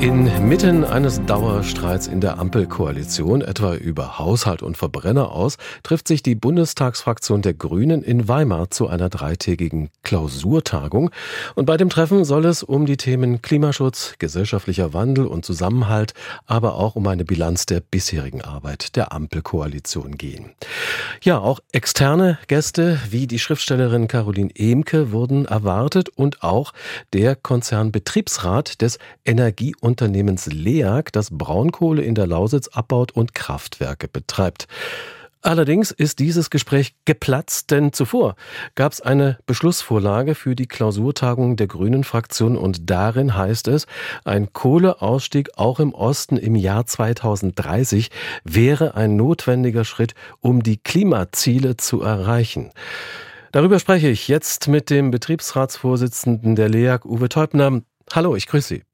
Inmitten eines Dauerstreits in der Ampelkoalition, etwa über Haushalt und Verbrenner aus, trifft sich die Bundestagsfraktion der Grünen in Weimar zu einer dreitägigen Klausurtagung. Und bei dem Treffen soll es um die Themen Klimaschutz, gesellschaftlicher Wandel und Zusammenhalt, aber auch um eine Bilanz der bisherigen Arbeit der Ampelkoalition gehen. Ja, auch externe Gäste wie die Schriftstellerin Caroline Emke wurden erwartet und auch der Konzernbetriebsrat des Energie- und Unternehmens LEAG, das Braunkohle in der Lausitz abbaut und Kraftwerke betreibt. Allerdings ist dieses Gespräch geplatzt, denn zuvor gab es eine Beschlussvorlage für die Klausurtagung der Grünen Fraktion und darin heißt es, ein Kohleausstieg auch im Osten im Jahr 2030 wäre ein notwendiger Schritt, um die Klimaziele zu erreichen. Darüber spreche ich jetzt mit dem Betriebsratsvorsitzenden der LEAG, Uwe Teubner. Hallo, ich grüße Sie.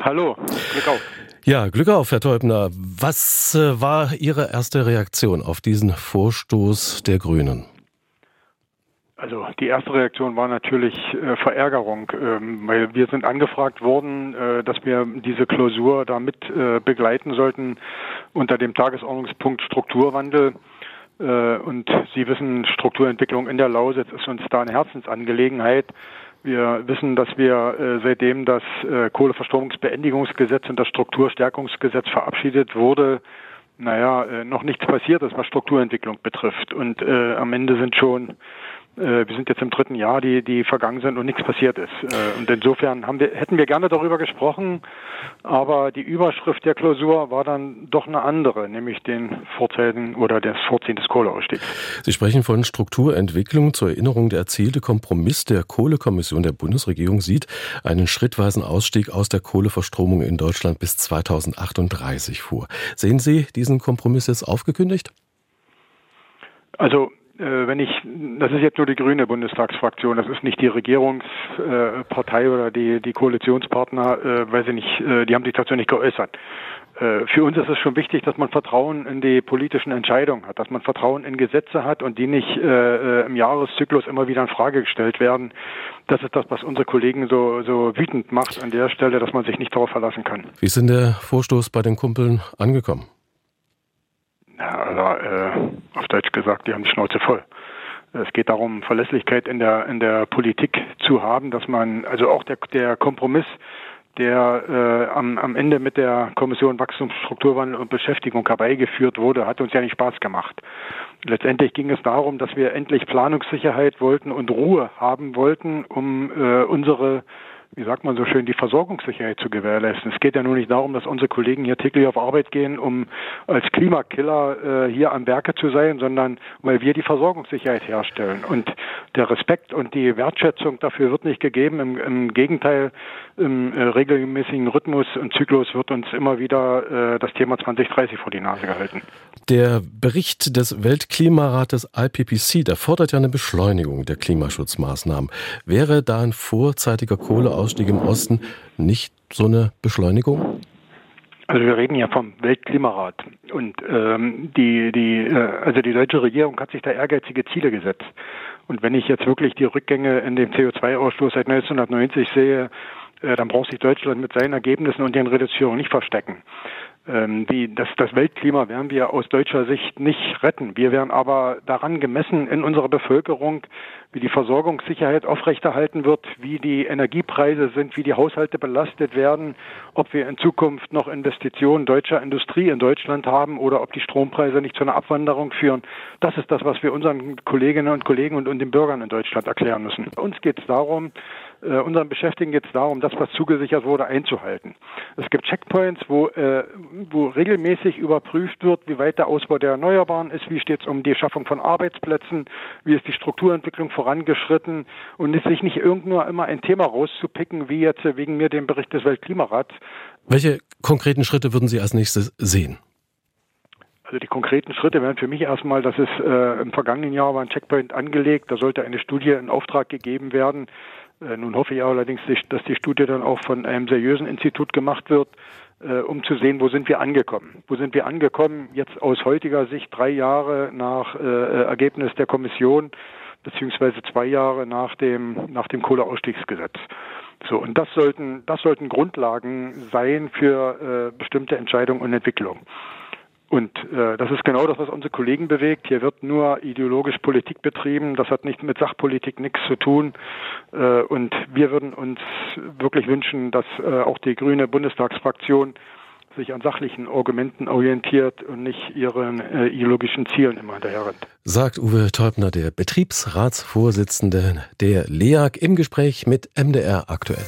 Hallo, Glück auf. Ja, Glück auf, Herr Teubner. Was äh, war Ihre erste Reaktion auf diesen Vorstoß der Grünen? Also die erste Reaktion war natürlich äh, Verärgerung, ähm, weil wir sind angefragt worden, äh, dass wir diese Klausur da mit äh, begleiten sollten unter dem Tagesordnungspunkt Strukturwandel. Äh, und Sie wissen, Strukturentwicklung in der Lausitz ist uns da eine Herzensangelegenheit. Wir wissen, dass wir äh, seitdem das äh, Kohleverstromungsbeendigungsgesetz und das Strukturstärkungsgesetz verabschiedet wurde, naja, äh, noch nichts passiert ist, was Strukturentwicklung betrifft. Und äh, am Ende sind schon wir sind jetzt im dritten Jahr, die, die vergangen sind und nichts passiert ist. Äh, und insofern haben wir, hätten wir gerne darüber gesprochen, aber die Überschrift der Klausur war dann doch eine andere, nämlich den Vorzeiten oder das Vorziehen des Kohleausstiegs. Sie sprechen von Strukturentwicklung. Zur Erinnerung, der erzielte Kompromiss der Kohlekommission der Bundesregierung sieht einen schrittweisen Ausstieg aus der Kohleverstromung in Deutschland bis 2038 vor. Sehen Sie diesen Kompromiss jetzt aufgekündigt? Also äh, wenn ich, das ist jetzt nur die grüne Bundestagsfraktion, das ist nicht die Regierungspartei oder die, die Koalitionspartner, äh, weiß ich nicht, äh, die haben sich dazu nicht geäußert. Für uns ist es schon wichtig, dass man Vertrauen in die politischen Entscheidungen hat, dass man Vertrauen in Gesetze hat und die nicht äh, im Jahreszyklus immer wieder in Frage gestellt werden. Das ist das, was unsere Kollegen so, so wütend macht an der Stelle, dass man sich nicht darauf verlassen kann. Wie ist denn der Vorstoß bei den Kumpeln angekommen? Ja, also, äh, Deutsch gesagt, die haben die Schnauze voll. Es geht darum, Verlässlichkeit in der in der Politik zu haben, dass man also auch der der Kompromiss, der äh, am, am Ende mit der Kommission Wachstum, Strukturwandel und Beschäftigung herbeigeführt wurde, hat uns ja nicht Spaß gemacht. Letztendlich ging es darum, dass wir endlich Planungssicherheit wollten und Ruhe haben wollten, um äh, unsere wie sagt man so schön, die Versorgungssicherheit zu gewährleisten. Es geht ja nur nicht darum, dass unsere Kollegen hier täglich auf Arbeit gehen, um als Klimakiller äh, hier am Werke zu sein, sondern weil wir die Versorgungssicherheit herstellen. Und der Respekt und die Wertschätzung dafür wird nicht gegeben. Im, im Gegenteil, im äh, regelmäßigen Rhythmus und Zyklus wird uns immer wieder äh, das Thema 2030 vor die Nase gehalten. Der Bericht des Weltklimarates IPCC, der fordert ja eine Beschleunigung der Klimaschutzmaßnahmen. Wäre da ein vorzeitiger Kohleausstieg im Osten nicht so eine Beschleunigung? Also wir reden ja vom Weltklimarat und ähm, die die äh, also die deutsche Regierung hat sich da ehrgeizige Ziele gesetzt und wenn ich jetzt wirklich die Rückgänge in dem CO2-Ausstoß seit 1990 sehe, äh, dann braucht sich Deutschland mit seinen Ergebnissen und den Reduzierungen nicht verstecken ähm, die, das, das Weltklima werden wir aus deutscher Sicht nicht retten. Wir werden aber daran gemessen in unserer Bevölkerung, wie die Versorgungssicherheit aufrechterhalten wird, wie die Energiepreise sind, wie die Haushalte belastet werden, ob wir in Zukunft noch Investitionen deutscher Industrie in Deutschland haben oder ob die Strompreise nicht zu einer Abwanderung führen. Das ist das, was wir unseren Kolleginnen und Kollegen und, und den Bürgern in Deutschland erklären müssen. Uns geht es darum, äh, unseren Beschäftigten geht es darum, das, was zugesichert wurde, einzuhalten. Es gibt Checkpoints, wo, äh, wo regelmäßig überprüft wird, wie weit der Ausbau der Erneuerbaren ist, wie steht es um die Schaffung von Arbeitsplätzen, wie ist die Strukturentwicklung vorangeschritten und es sich nicht irgendwo immer ein Thema rauszupicken, wie jetzt wegen mir dem Bericht des Weltklimarats. Welche konkreten Schritte würden Sie als nächstes sehen? Also die konkreten Schritte wären für mich erstmal, dass es äh, im vergangenen Jahr war ein Checkpoint angelegt, da sollte eine Studie in Auftrag gegeben werden, äh, nun hoffe ich allerdings, dass die Studie dann auch von einem seriösen Institut gemacht wird, äh, um zu sehen, wo sind wir angekommen. Wo sind wir angekommen, jetzt aus heutiger Sicht drei Jahre nach äh, äh Ergebnis der Kommission, beziehungsweise zwei Jahre nach dem, nach dem Kohleausstiegsgesetz. So, und das sollten, das sollten Grundlagen sein für äh, bestimmte Entscheidungen und Entwicklungen. Und äh, das ist genau das, was unsere Kollegen bewegt. Hier wird nur ideologisch Politik betrieben. Das hat nicht mit Sachpolitik nichts zu tun. Äh, und wir würden uns wirklich wünschen, dass äh, auch die grüne Bundestagsfraktion sich an sachlichen Argumenten orientiert und nicht ihren äh, ideologischen Zielen immer hinterherrennt. Sagt Uwe Teubner, der Betriebsratsvorsitzende der LEAG, im Gespräch mit MDR aktuell.